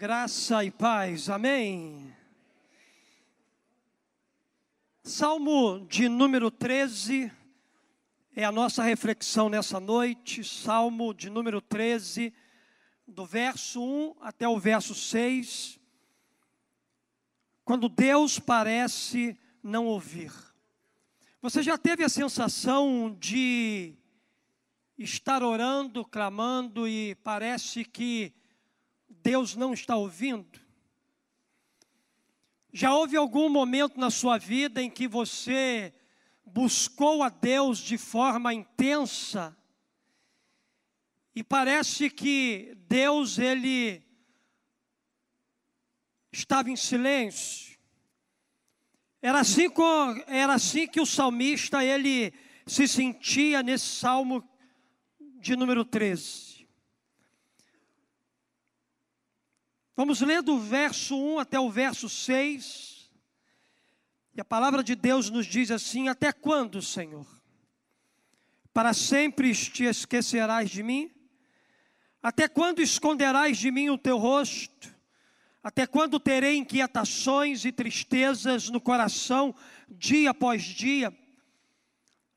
Graça e paz, amém. Salmo de número 13 é a nossa reflexão nessa noite. Salmo de número 13, do verso 1 até o verso 6. Quando Deus parece não ouvir. Você já teve a sensação de estar orando, clamando e parece que Deus não está ouvindo? Já houve algum momento na sua vida em que você buscou a Deus de forma intensa e parece que Deus ele estava em silêncio? Era assim, era assim que o salmista ele se sentia nesse salmo de número 13. Vamos ler do verso 1 até o verso 6. E a palavra de Deus nos diz assim: Até quando, Senhor? Para sempre te esquecerás de mim? Até quando esconderás de mim o teu rosto? Até quando terei inquietações e tristezas no coração, dia após dia?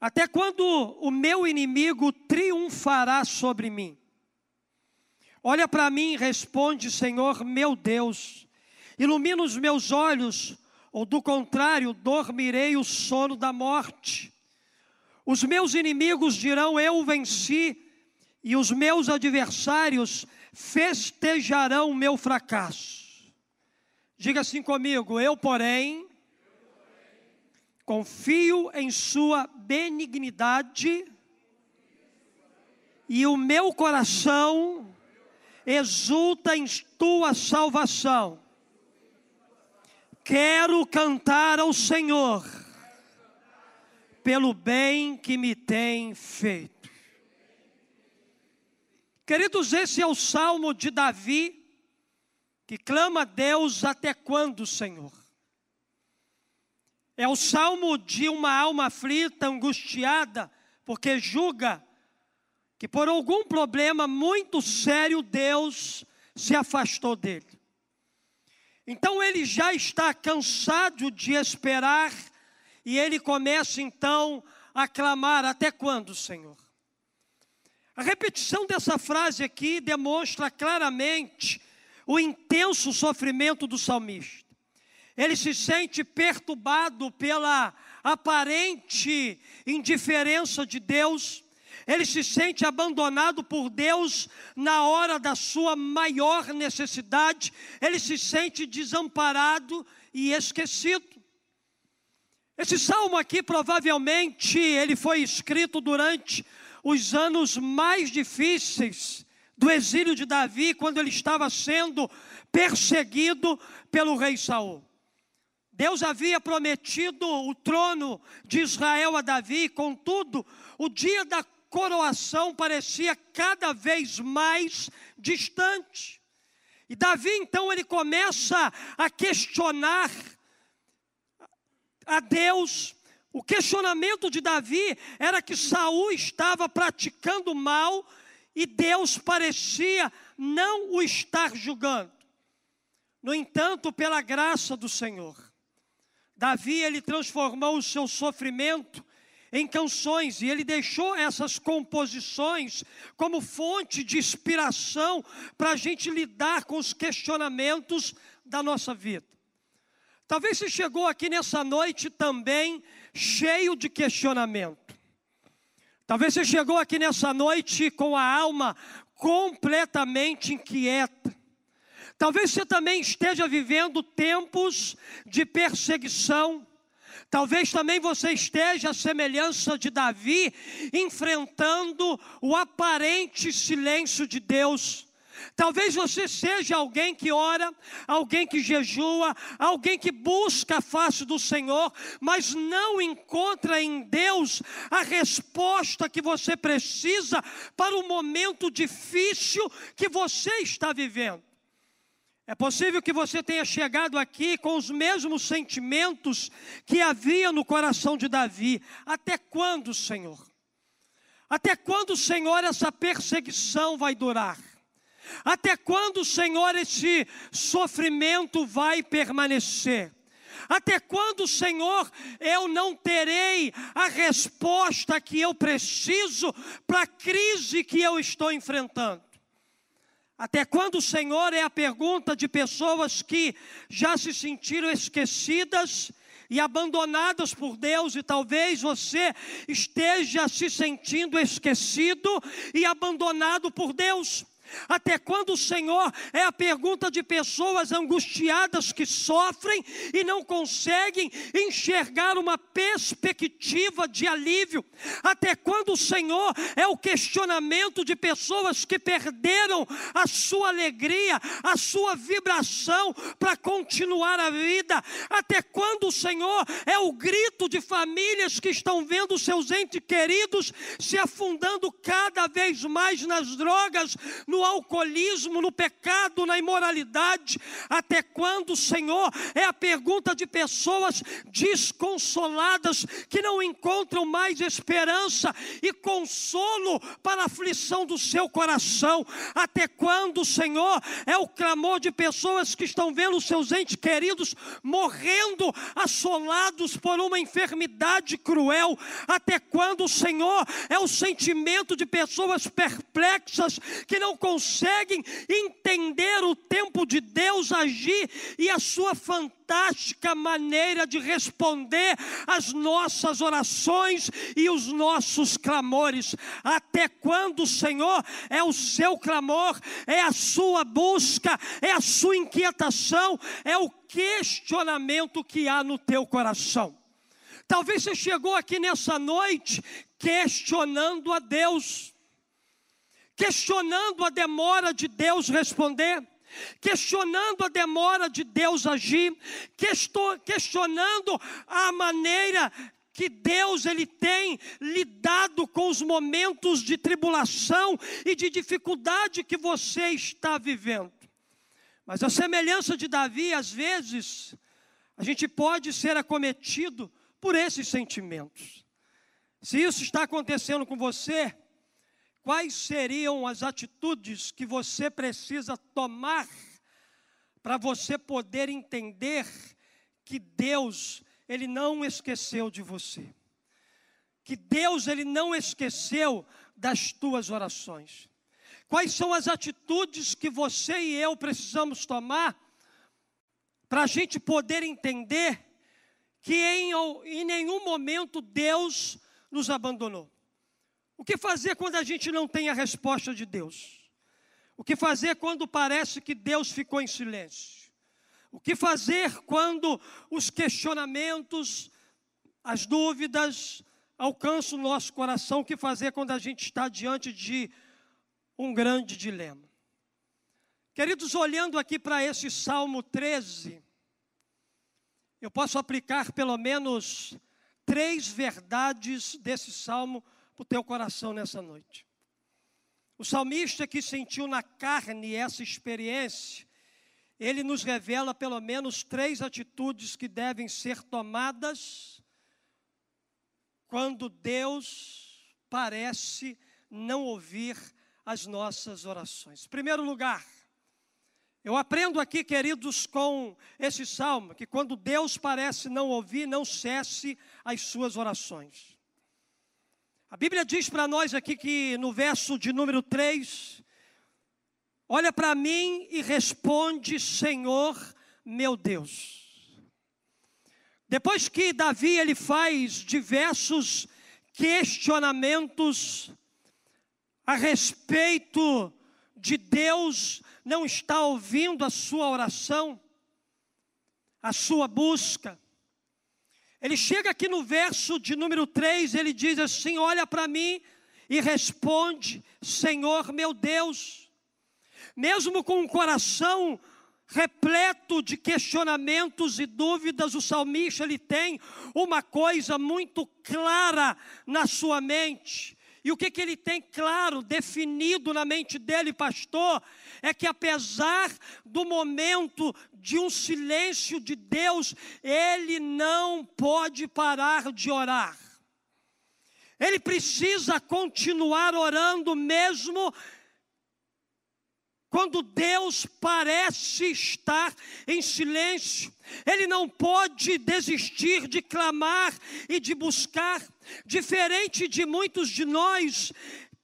Até quando o meu inimigo triunfará sobre mim? Olha para mim e responde, Senhor meu Deus, ilumina os meus olhos, ou do contrário, dormirei o sono da morte. Os meus inimigos dirão: Eu venci, e os meus adversários festejarão o meu fracasso. Diga assim comigo: Eu, porém, confio em Sua benignidade, e o meu coração exulta em tua salvação. Quero cantar ao Senhor pelo bem que me tem feito. Queridos, esse é o salmo de Davi, que clama a Deus até quando, Senhor? É o salmo de uma alma aflita, angustiada, porque julga que por algum problema muito sério Deus se afastou dele. Então ele já está cansado de esperar e ele começa então a clamar: Até quando, Senhor? A repetição dessa frase aqui demonstra claramente o intenso sofrimento do salmista. Ele se sente perturbado pela aparente indiferença de Deus ele se sente abandonado por Deus na hora da sua maior necessidade, ele se sente desamparado e esquecido. Esse salmo aqui provavelmente ele foi escrito durante os anos mais difíceis do exílio de Davi, quando ele estava sendo perseguido pelo rei Saul. Deus havia prometido o trono de Israel a Davi, contudo, o dia da coroação parecia cada vez mais distante. E Davi então ele começa a questionar a Deus. O questionamento de Davi era que Saul estava praticando mal e Deus parecia não o estar julgando. No entanto, pela graça do Senhor, Davi ele transformou o seu sofrimento em canções e ele deixou essas composições como fonte de inspiração para a gente lidar com os questionamentos da nossa vida. Talvez você chegou aqui nessa noite também cheio de questionamento. Talvez você chegou aqui nessa noite com a alma completamente inquieta. Talvez você também esteja vivendo tempos de perseguição Talvez também você esteja à semelhança de Davi, enfrentando o aparente silêncio de Deus. Talvez você seja alguém que ora, alguém que jejua, alguém que busca a face do Senhor, mas não encontra em Deus a resposta que você precisa para o momento difícil que você está vivendo. É possível que você tenha chegado aqui com os mesmos sentimentos que havia no coração de Davi. Até quando, Senhor? Até quando, Senhor, essa perseguição vai durar? Até quando, Senhor, esse sofrimento vai permanecer? Até quando, Senhor, eu não terei a resposta que eu preciso para a crise que eu estou enfrentando? Até quando, Senhor, é a pergunta de pessoas que já se sentiram esquecidas e abandonadas por Deus, e talvez você esteja se sentindo esquecido e abandonado por Deus. Até quando, Senhor, é a pergunta de pessoas angustiadas que sofrem e não conseguem enxergar uma perspectiva de alívio? Até quando, Senhor, é o questionamento de pessoas que perderam a sua alegria, a sua vibração para continuar a vida? Até quando, Senhor, é o grito de famílias que estão vendo seus entes queridos se afundando cada vez mais nas drogas, no alcoolismo, no pecado, na imoralidade. Até quando, Senhor? É a pergunta de pessoas desconsoladas que não encontram mais esperança e consolo para a aflição do seu coração. Até quando, Senhor? É o clamor de pessoas que estão vendo seus entes queridos morrendo, assolados por uma enfermidade cruel. Até quando, Senhor? É o sentimento de pessoas perplexas que não conseguem conseguem entender o tempo de Deus agir e a sua fantástica maneira de responder às nossas orações e os nossos clamores. Até quando, Senhor, é o seu clamor, é a sua busca, é a sua inquietação, é o questionamento que há no teu coração. Talvez você chegou aqui nessa noite questionando a Deus questionando a demora de Deus responder, questionando a demora de Deus agir, questionando a maneira que Deus ele tem lidado com os momentos de tribulação e de dificuldade que você está vivendo. Mas a semelhança de Davi, às vezes, a gente pode ser acometido por esses sentimentos. Se isso está acontecendo com você, quais seriam as atitudes que você precisa tomar para você poder entender que Deus, ele não esqueceu de você. Que Deus, ele não esqueceu das tuas orações. Quais são as atitudes que você e eu precisamos tomar para a gente poder entender que em, em nenhum momento Deus nos abandonou. O que fazer quando a gente não tem a resposta de Deus? O que fazer quando parece que Deus ficou em silêncio? O que fazer quando os questionamentos, as dúvidas alcançam o nosso coração? O que fazer quando a gente está diante de um grande dilema? Queridos, olhando aqui para esse Salmo 13, eu posso aplicar pelo menos três verdades desse salmo para o teu coração nessa noite. O salmista que sentiu na carne essa experiência, ele nos revela pelo menos três atitudes que devem ser tomadas quando Deus parece não ouvir as nossas orações. Em primeiro lugar, eu aprendo aqui, queridos, com esse salmo, que quando Deus parece não ouvir, não cesse as suas orações. A Bíblia diz para nós aqui que no verso de número 3, olha para mim e responde, Senhor meu Deus. Depois que Davi ele faz diversos questionamentos a respeito de Deus não estar ouvindo a sua oração, a sua busca. Ele chega aqui no verso de número 3, ele diz assim: Olha para mim e responde, Senhor meu Deus. Mesmo com um coração repleto de questionamentos e dúvidas, o salmista ele tem uma coisa muito clara na sua mente. E o que, que ele tem claro, definido na mente dele, pastor, é que apesar do momento de um silêncio de Deus, ele não pode parar de orar. Ele precisa continuar orando mesmo quando Deus parece estar em silêncio. Ele não pode desistir de clamar e de buscar, diferente de muitos de nós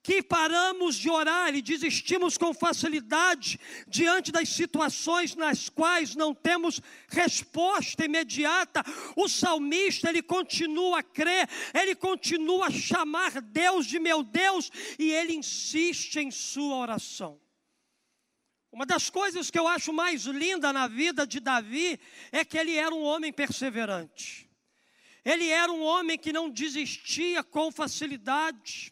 que paramos de orar e desistimos com facilidade diante das situações nas quais não temos resposta imediata. O salmista, ele continua a crer, ele continua a chamar Deus de meu Deus e ele insiste em sua oração. Uma das coisas que eu acho mais linda na vida de Davi é que ele era um homem perseverante. Ele era um homem que não desistia com facilidade.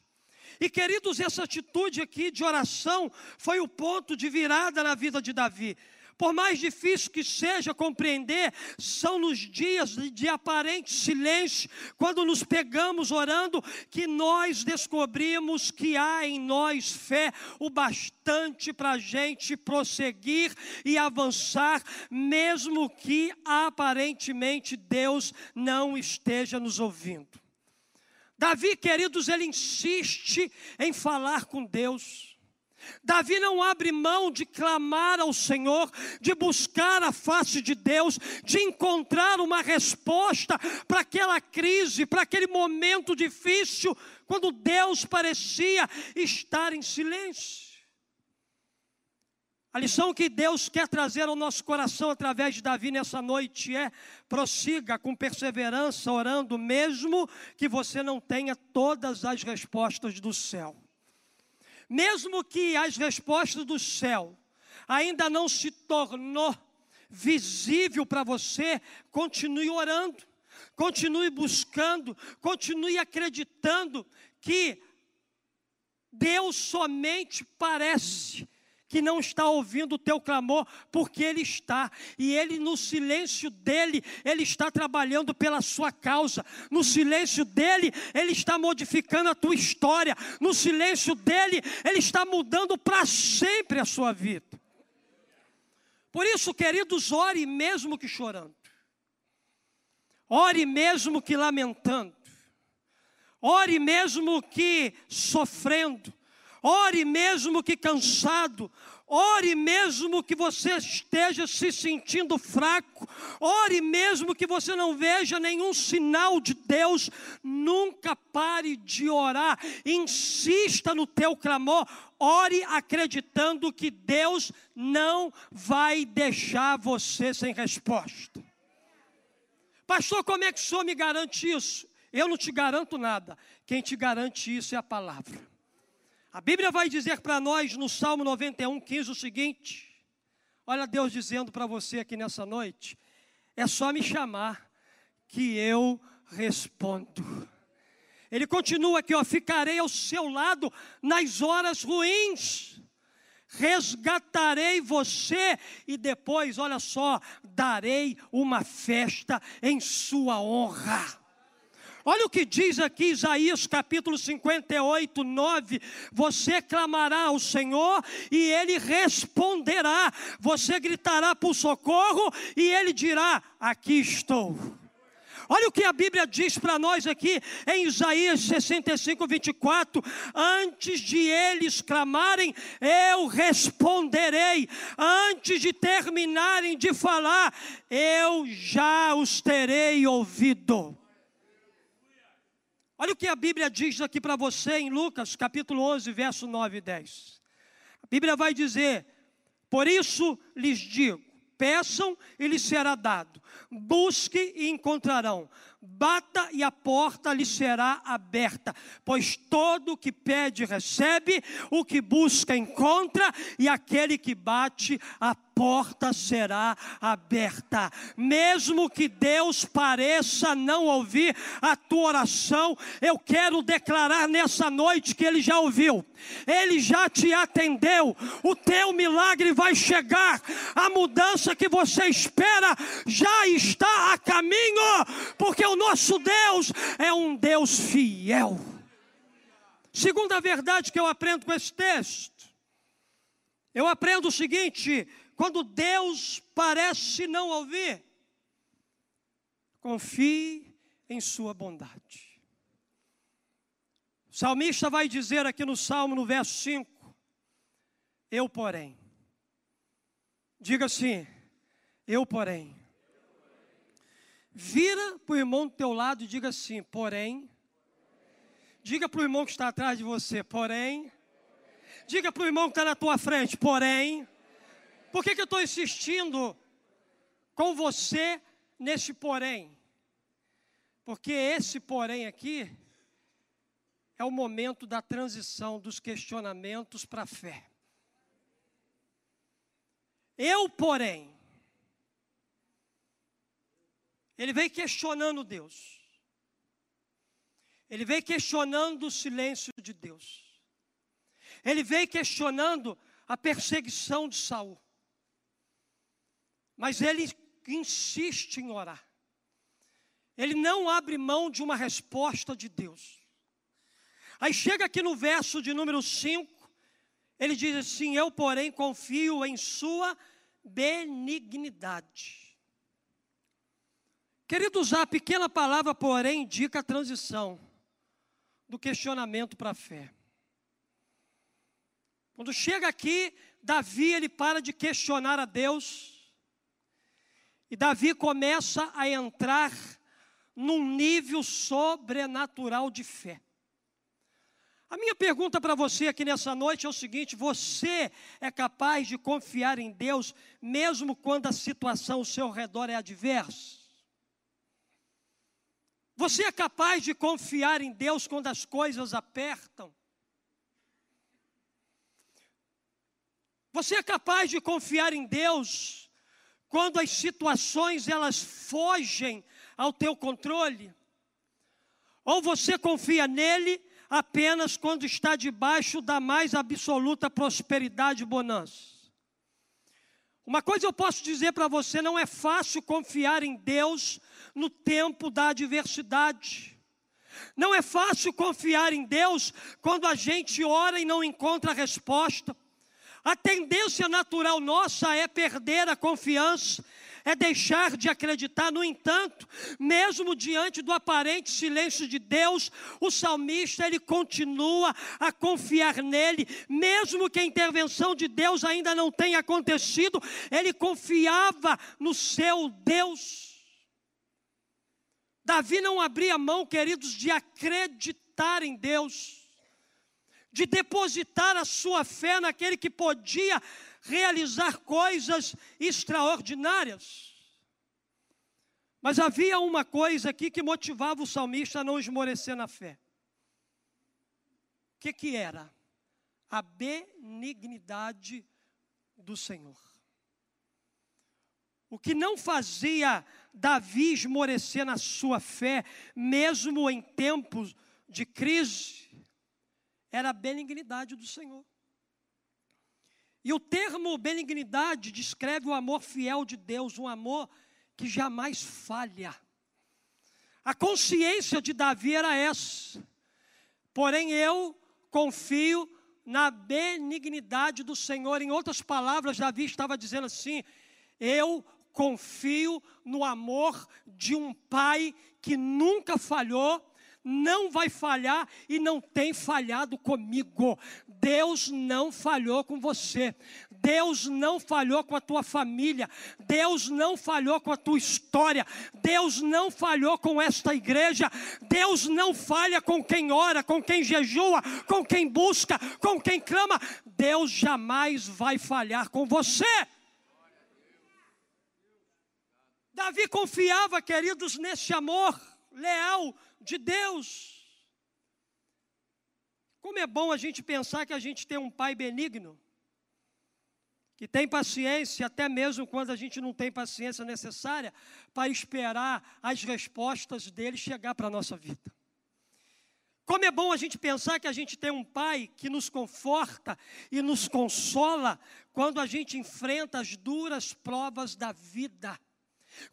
E queridos, essa atitude aqui de oração foi o ponto de virada na vida de Davi. Por mais difícil que seja compreender, são nos dias de aparente silêncio, quando nos pegamos orando, que nós descobrimos que há em nós fé o bastante para a gente prosseguir e avançar, mesmo que aparentemente Deus não esteja nos ouvindo. Davi, queridos, ele insiste em falar com Deus. Davi não abre mão de clamar ao Senhor, de buscar a face de Deus, de encontrar uma resposta para aquela crise, para aquele momento difícil, quando Deus parecia estar em silêncio. A lição que Deus quer trazer ao nosso coração através de Davi nessa noite é: prossiga com perseverança, orando, mesmo que você não tenha todas as respostas do céu. Mesmo que as respostas do céu ainda não se tornou visível para você, continue orando, continue buscando, continue acreditando que Deus somente parece que não está ouvindo o teu clamor, porque Ele está, e Ele, no silêncio dele, Ele está trabalhando pela sua causa, no silêncio dele, Ele está modificando a tua história, no silêncio dele, Ele está mudando para sempre a sua vida. Por isso, queridos, ore mesmo que chorando, ore mesmo que lamentando, ore mesmo que sofrendo, ore mesmo que cansado, ore mesmo que você esteja se sentindo fraco, ore mesmo que você não veja nenhum sinal de Deus, nunca pare de orar, insista no teu clamor, ore acreditando que Deus não vai deixar você sem resposta. Pastor, como é que o senhor me garante isso? Eu não te garanto nada, quem te garante isso é a palavra. A Bíblia vai dizer para nós no Salmo 91, 15 o seguinte: olha Deus dizendo para você aqui nessa noite, é só me chamar que eu respondo. Ele continua aqui, ó, ficarei ao seu lado nas horas ruins, resgatarei você e depois, olha só, darei uma festa em sua honra. Olha o que diz aqui Isaías capítulo 58, 9: Você clamará ao Senhor e ele responderá, você gritará por socorro e ele dirá: Aqui estou. Olha o que a Bíblia diz para nós aqui em Isaías 65, 24: Antes de eles clamarem, eu responderei. Antes de terminarem de falar, eu já os terei ouvido. Olha o que a Bíblia diz aqui para você em Lucas, capítulo 11, verso 9 e 10. A Bíblia vai dizer: Por isso lhes digo, peçam e lhes será dado, busque e encontrarão, bata e a porta lhe será aberta, pois todo o que pede recebe, o que busca encontra, e aquele que bate a porta será aberta. Mesmo que Deus pareça não ouvir a tua oração, eu quero declarar nessa noite que Ele já ouviu, Ele já te atendeu, o teu milagre vai chegar, a mudança que você espera já está a caminho, porque o nosso Deus é um Deus fiel. Segunda verdade que eu aprendo com esse texto, eu aprendo o seguinte: quando Deus parece não ouvir, confie em Sua bondade. O salmista vai dizer aqui no Salmo, no verso 5: Eu, porém, Diga assim: Eu, porém. Vira para o irmão do teu lado e diga assim: Porém. Diga para o irmão que está atrás de você: Porém. Diga para o irmão que está na tua frente: Porém. Por que, que eu estou insistindo com você nesse porém? Porque esse porém aqui é o momento da transição dos questionamentos para a fé. Eu, porém, ele vem questionando Deus. Ele vem questionando o silêncio de Deus. Ele vem questionando a perseguição de Saul. Mas ele insiste em orar. Ele não abre mão de uma resposta de Deus. Aí chega aqui no verso de número 5, ele diz assim: Eu, porém, confio em Sua benignidade. Queridos, a pequena palavra, porém, indica a transição do questionamento para a fé. Quando chega aqui, Davi ele para de questionar a Deus e Davi começa a entrar num nível sobrenatural de fé. A minha pergunta para você aqui nessa noite é o seguinte: você é capaz de confiar em Deus mesmo quando a situação ao seu redor é adversa? Você é capaz de confiar em Deus quando as coisas apertam? Você é capaz de confiar em Deus quando as situações elas fogem ao teu controle? Ou você confia nele apenas quando está debaixo da mais absoluta prosperidade e bonança? Uma coisa eu posso dizer para você: não é fácil confiar em Deus no tempo da adversidade. Não é fácil confiar em Deus quando a gente ora e não encontra resposta. A tendência natural nossa é perder a confiança, é deixar de acreditar. No entanto, mesmo diante do aparente silêncio de Deus, o salmista ele continua a confiar nele, mesmo que a intervenção de Deus ainda não tenha acontecido, ele confiava no seu Deus. Davi não abria mão, queridos, de acreditar em Deus de depositar a sua fé naquele que podia realizar coisas extraordinárias. Mas havia uma coisa aqui que motivava o salmista a não esmorecer na fé. O que, que era? A benignidade do Senhor. O que não fazia Davi esmorecer na sua fé, mesmo em tempos de crise, era a benignidade do Senhor. E o termo benignidade descreve o amor fiel de Deus, um amor que jamais falha. A consciência de Davi era essa. Porém, eu confio na benignidade do Senhor. Em outras palavras, Davi estava dizendo assim: Eu confio no amor de um pai que nunca falhou, não vai falhar e não tem falhado comigo. Deus não falhou com você. Deus não falhou com a tua família. Deus não falhou com a tua história. Deus não falhou com esta igreja. Deus não falha com quem ora, com quem jejua, com quem busca, com quem clama. Deus jamais vai falhar com você. Davi confiava, queridos, nesse amor leal de Deus. Como é bom a gente pensar que a gente tem um pai benigno, que tem paciência, até mesmo quando a gente não tem paciência necessária, para esperar as respostas dele chegar para a nossa vida. Como é bom a gente pensar que a gente tem um pai que nos conforta e nos consola quando a gente enfrenta as duras provas da vida.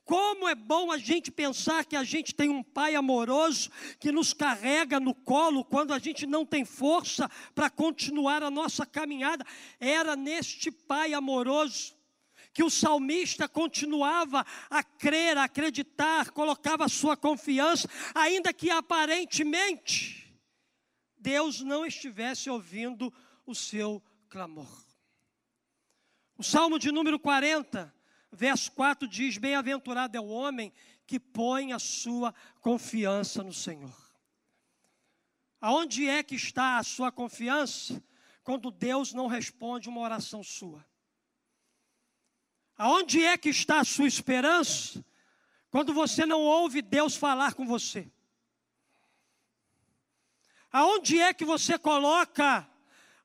Como é bom a gente pensar que a gente tem um pai amoroso que nos carrega no colo quando a gente não tem força para continuar a nossa caminhada. Era neste pai amoroso que o salmista continuava a crer, a acreditar, colocava a sua confiança, ainda que aparentemente Deus não estivesse ouvindo o seu clamor. O Salmo de número 40, verso 4 diz: Bem-aventurado é o homem que põe a sua confiança no Senhor. Aonde é que está a sua confiança quando Deus não responde uma oração sua? Aonde é que está a sua esperança quando você não ouve Deus falar com você? Aonde é que você coloca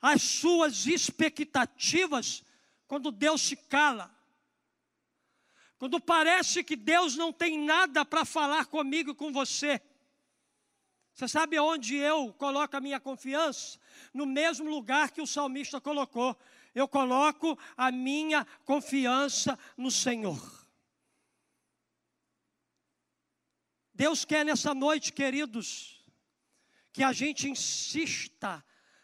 as suas expectativas quando Deus se cala? Quando parece que Deus não tem nada para falar comigo e com você. Você sabe onde eu coloco a minha confiança? No mesmo lugar que o salmista colocou. Eu coloco a minha confiança no Senhor. Deus quer nessa noite, queridos, que a gente insista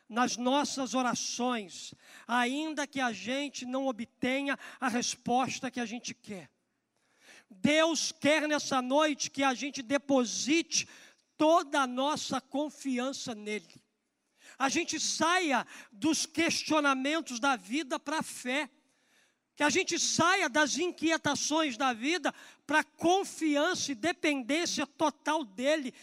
nas nossas orações, ainda que a gente não obtenha a resposta que a gente quer. Deus quer nessa noite que a gente deposite toda a nossa confiança nele. A gente saia dos questionamentos da vida para a fé. Que a gente saia das inquietações da vida para confiança e dependência total dele.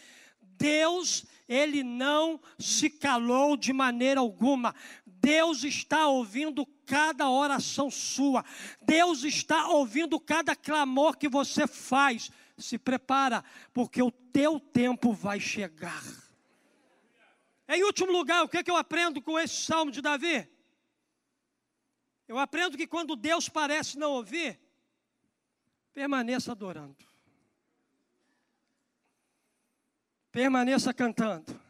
Deus, ele não se calou de maneira alguma. Deus está ouvindo cada oração sua. Deus está ouvindo cada clamor que você faz. Se prepara, porque o teu tempo vai chegar. Em último lugar, o que, é que eu aprendo com esse salmo de Davi? Eu aprendo que quando Deus parece não ouvir, permaneça adorando. Permaneça cantando.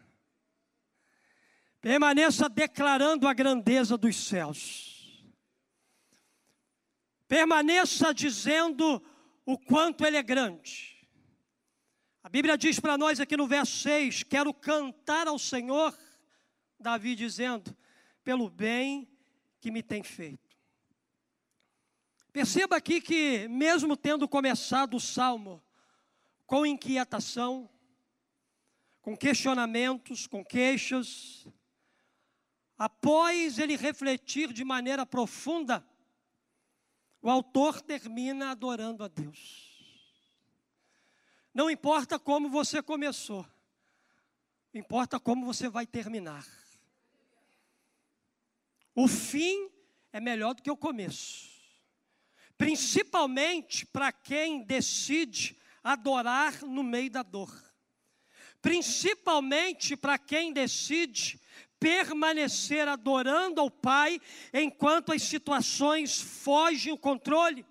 Permaneça declarando a grandeza dos céus. Permaneça dizendo o quanto Ele é grande. A Bíblia diz para nós aqui no verso 6: Quero cantar ao Senhor, Davi dizendo, pelo bem que me tem feito. Perceba aqui que, mesmo tendo começado o salmo com inquietação, com questionamentos, com queixas, após ele refletir de maneira profunda, o autor termina adorando a Deus. Não importa como você começou, importa como você vai terminar. O fim é melhor do que o começo, principalmente para quem decide adorar no meio da dor, principalmente para quem decide permanecer adorando ao Pai enquanto as situações fogem o controle.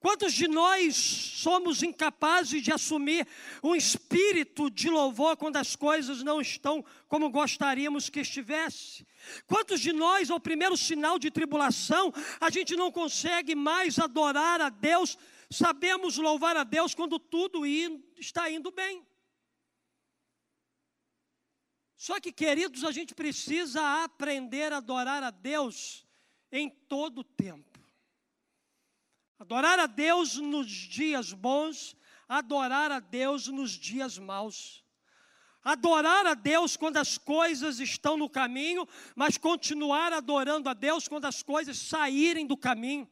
Quantos de nós somos incapazes de assumir um espírito de louvor quando as coisas não estão como gostaríamos que estivesse? Quantos de nós, ao primeiro sinal de tribulação, a gente não consegue mais adorar a Deus? Sabemos louvar a Deus quando tudo está indo bem. Só que, queridos, a gente precisa aprender a adorar a Deus em todo o tempo. Adorar a Deus nos dias bons, adorar a Deus nos dias maus. Adorar a Deus quando as coisas estão no caminho, mas continuar adorando a Deus quando as coisas saírem do caminho.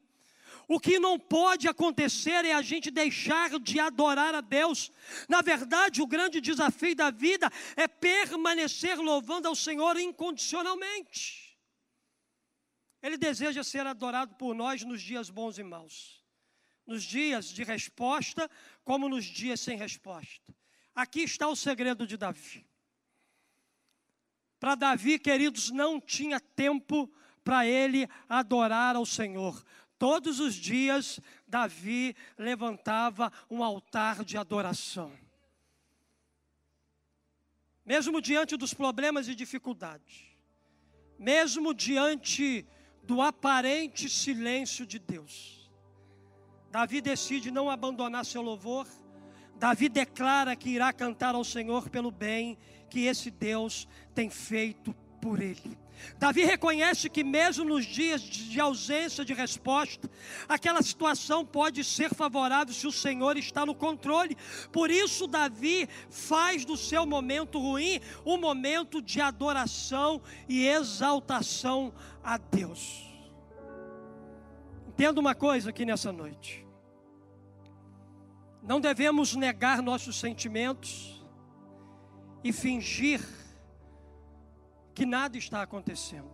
O que não pode acontecer é a gente deixar de adorar a Deus. Na verdade, o grande desafio da vida é permanecer louvando ao Senhor incondicionalmente. Ele deseja ser adorado por nós nos dias bons e maus, nos dias de resposta, como nos dias sem resposta. Aqui está o segredo de Davi. Para Davi, queridos, não tinha tempo para ele adorar ao Senhor. Todos os dias, Davi levantava um altar de adoração. Mesmo diante dos problemas e dificuldades, mesmo diante do aparente silêncio de Deus. Davi decide não abandonar seu louvor. Davi declara que irá cantar ao Senhor pelo bem que esse Deus tem feito por ele. Davi reconhece que, mesmo nos dias de ausência de resposta, aquela situação pode ser favorável se o Senhor está no controle. Por isso, Davi faz do seu momento ruim um momento de adoração e exaltação a Deus. Entenda uma coisa aqui nessa noite. Não devemos negar nossos sentimentos e fingir que nada está acontecendo.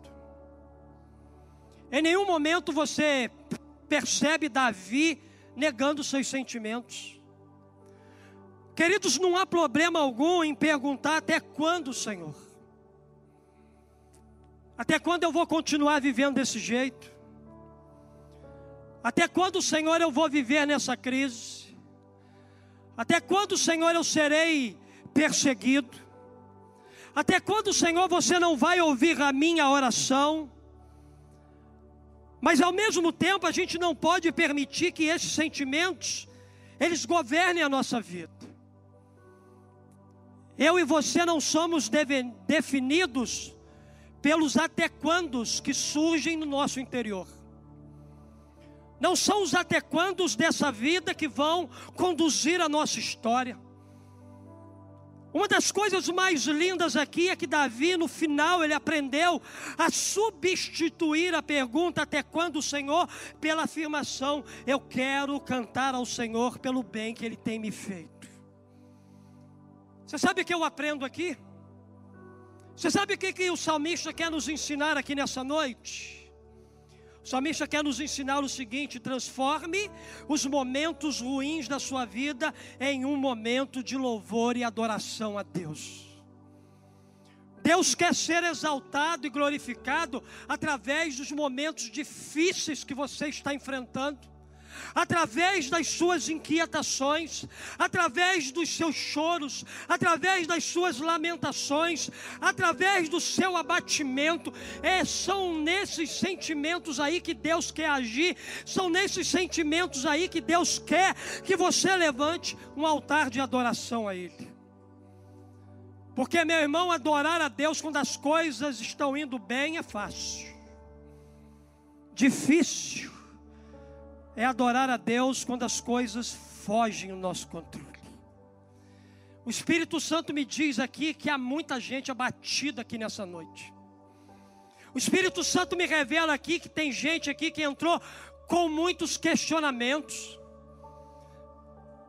Em nenhum momento você percebe Davi negando seus sentimentos. Queridos, não há problema algum em perguntar até quando, Senhor. Até quando eu vou continuar vivendo desse jeito? Até quando, Senhor, eu vou viver nessa crise? Até quando, Senhor, eu serei perseguido? Até quando, Senhor, você não vai ouvir a minha oração? Mas ao mesmo tempo, a gente não pode permitir que esses sentimentos eles governem a nossa vida. Eu e você não somos definidos pelos até quandos que surgem no nosso interior. Não são os até quandos dessa vida que vão conduzir a nossa história. Uma das coisas mais lindas aqui é que Davi, no final, ele aprendeu a substituir a pergunta até quando o Senhor, pela afirmação: Eu quero cantar ao Senhor pelo bem que Ele tem me feito. Você sabe o que eu aprendo aqui? Você sabe o que, que o salmista quer nos ensinar aqui nessa noite? Salmista quer nos ensinar o seguinte: transforme os momentos ruins da sua vida em um momento de louvor e adoração a Deus. Deus quer ser exaltado e glorificado através dos momentos difíceis que você está enfrentando através das suas inquietações, através dos seus choros, através das suas lamentações, através do seu abatimento. É, são nesses sentimentos aí que Deus quer agir, são nesses sentimentos aí que Deus quer que você levante um altar de adoração a Ele. Porque, meu irmão, adorar a Deus quando as coisas estão indo bem é fácil. Difícil é adorar a Deus quando as coisas fogem do nosso controle. O Espírito Santo me diz aqui que há muita gente abatida aqui nessa noite. O Espírito Santo me revela aqui que tem gente aqui que entrou com muitos questionamentos.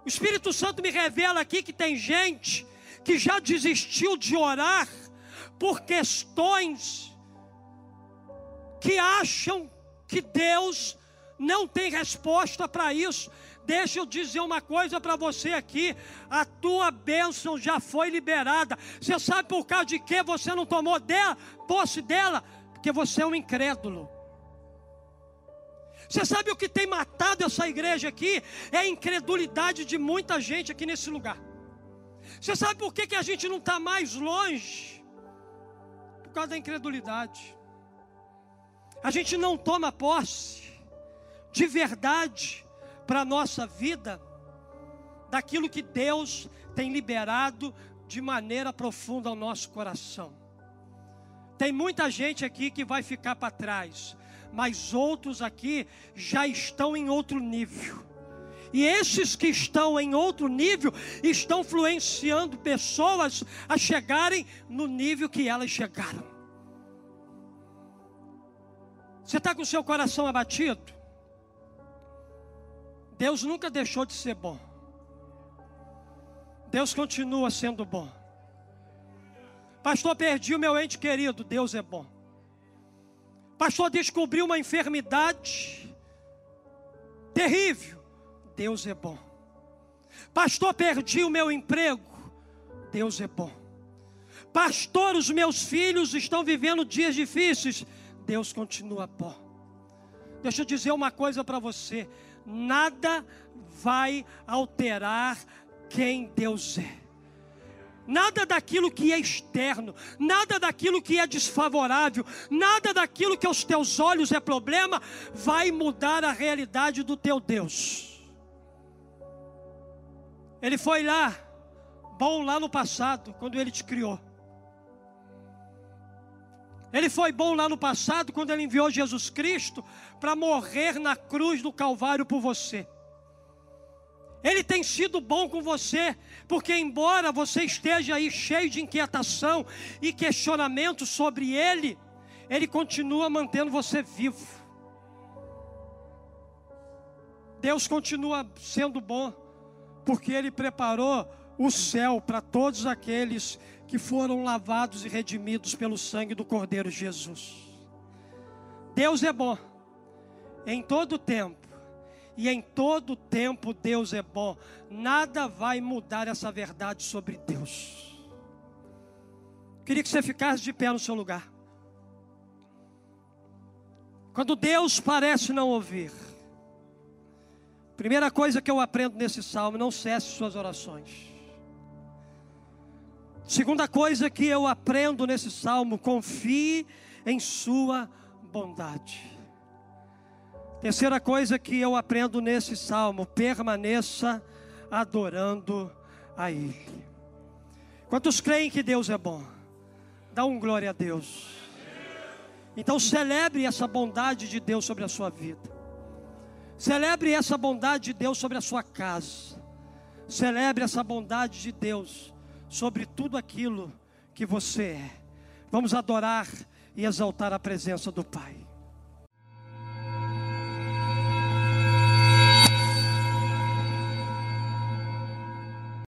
O Espírito Santo me revela aqui que tem gente que já desistiu de orar por questões que acham que Deus não tem resposta para isso. Deixa eu dizer uma coisa para você aqui: a tua bênção já foi liberada. Você sabe por causa de que você não tomou dela, posse dela? Porque você é um incrédulo. Você sabe o que tem matado essa igreja aqui? É a incredulidade de muita gente aqui nesse lugar. Você sabe por que, que a gente não está mais longe? Por causa da incredulidade. A gente não toma posse de verdade para a nossa vida, daquilo que Deus tem liberado de maneira profunda ao nosso coração. Tem muita gente aqui que vai ficar para trás, mas outros aqui já estão em outro nível. E esses que estão em outro nível estão influenciando pessoas a chegarem no nível que elas chegaram. Você está com o seu coração abatido? Deus nunca deixou de ser bom. Deus continua sendo bom. Pastor, perdi o meu ente querido. Deus é bom. Pastor, descobriu uma enfermidade terrível. Deus é bom. Pastor, perdi o meu emprego. Deus é bom. Pastor, os meus filhos estão vivendo dias difíceis. Deus continua bom. Deixa eu dizer uma coisa para você nada vai alterar quem Deus é. Nada daquilo que é externo, nada daquilo que é desfavorável, nada daquilo que aos teus olhos é problema, vai mudar a realidade do teu Deus. Ele foi lá, bom lá no passado, quando ele te criou. Ele foi bom lá no passado, quando ele enviou Jesus Cristo para morrer na cruz do Calvário por você. Ele tem sido bom com você, porque embora você esteja aí cheio de inquietação e questionamento sobre Ele, Ele continua mantendo você vivo. Deus continua sendo bom, porque Ele preparou o céu para todos aqueles que foram lavados e redimidos pelo sangue do Cordeiro Jesus. Deus é bom em todo tempo, e em todo tempo Deus é bom. Nada vai mudar essa verdade sobre Deus. Queria que você ficasse de pé no seu lugar. Quando Deus parece não ouvir, primeira coisa que eu aprendo nesse salmo: não cesse suas orações. Segunda coisa que eu aprendo nesse salmo: confie em Sua bondade. Terceira coisa que eu aprendo nesse salmo: permaneça adorando a Ele. Quantos creem que Deus é bom? Dá um glória a Deus. Então celebre essa bondade de Deus sobre a sua vida. Celebre essa bondade de Deus sobre a sua casa. Celebre essa bondade de Deus sobre tudo aquilo que você é. Vamos adorar e exaltar a presença do Pai.